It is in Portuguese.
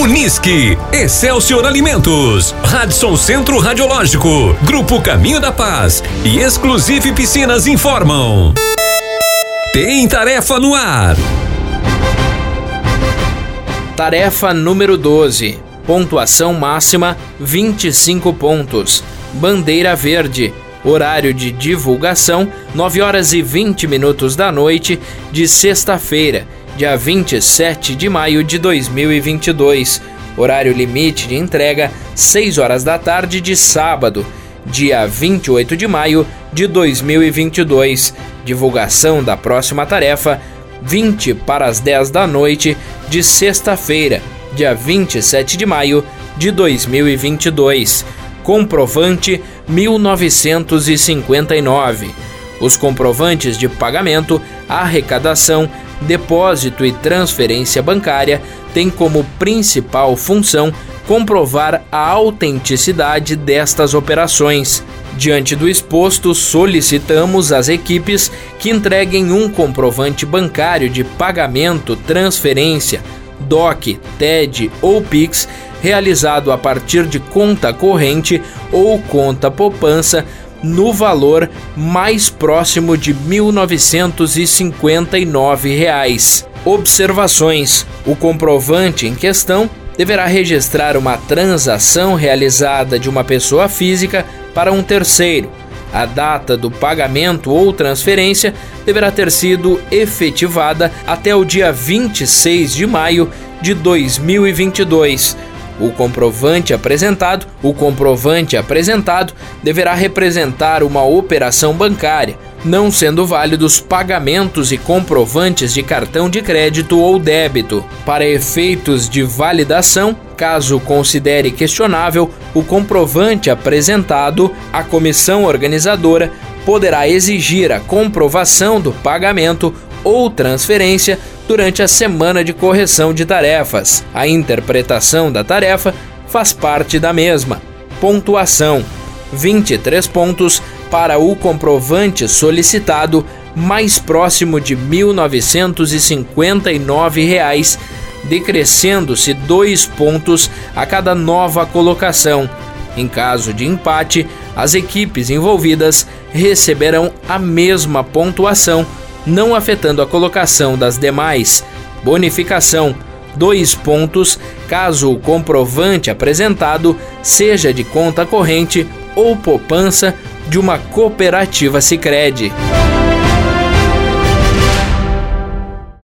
Unisque, Excelsior Alimentos, Radisson Centro Radiológico, Grupo Caminho da Paz e Exclusive Piscinas informam. Tem tarefa no ar. Tarefa número 12. Pontuação máxima 25 pontos. Bandeira verde. Horário de divulgação 9 horas e 20 minutos da noite de sexta-feira, dia 27 de maio de 2022. Horário limite de entrega 6 horas da tarde de sábado, dia 28 de maio de 2022. Divulgação da próxima tarefa 20 para as 10 da noite de sexta-feira, dia 27 de maio de 2022. Comprovante 1959. Os comprovantes de pagamento, arrecadação, depósito e transferência bancária têm como principal função comprovar a autenticidade destas operações. Diante do exposto, solicitamos às equipes que entreguem um comprovante bancário de pagamento, transferência, DOC, TED ou PIX realizado a partir de conta corrente ou conta poupança no valor mais próximo de 1.959 reais. Observações: o comprovante em questão deverá registrar uma transação realizada de uma pessoa física para um terceiro. A data do pagamento ou transferência deverá ter sido efetivada até o dia 26 de maio de 2022 o comprovante apresentado, o comprovante apresentado deverá representar uma operação bancária, não sendo válidos pagamentos e comprovantes de cartão de crédito ou débito. Para efeitos de validação, caso considere questionável o comprovante apresentado, a comissão organizadora poderá exigir a comprovação do pagamento ou transferência durante a semana de correção de tarefas. A interpretação da tarefa faz parte da mesma. Pontuação: 23 pontos para o comprovante solicitado mais próximo de 1.959 reais, decrescendo-se dois pontos a cada nova colocação. Em caso de empate, as equipes envolvidas receberão a mesma pontuação não afetando a colocação das demais. Bonificação: dois pontos caso o comprovante apresentado seja de conta corrente ou poupança de uma cooperativa Sicredi.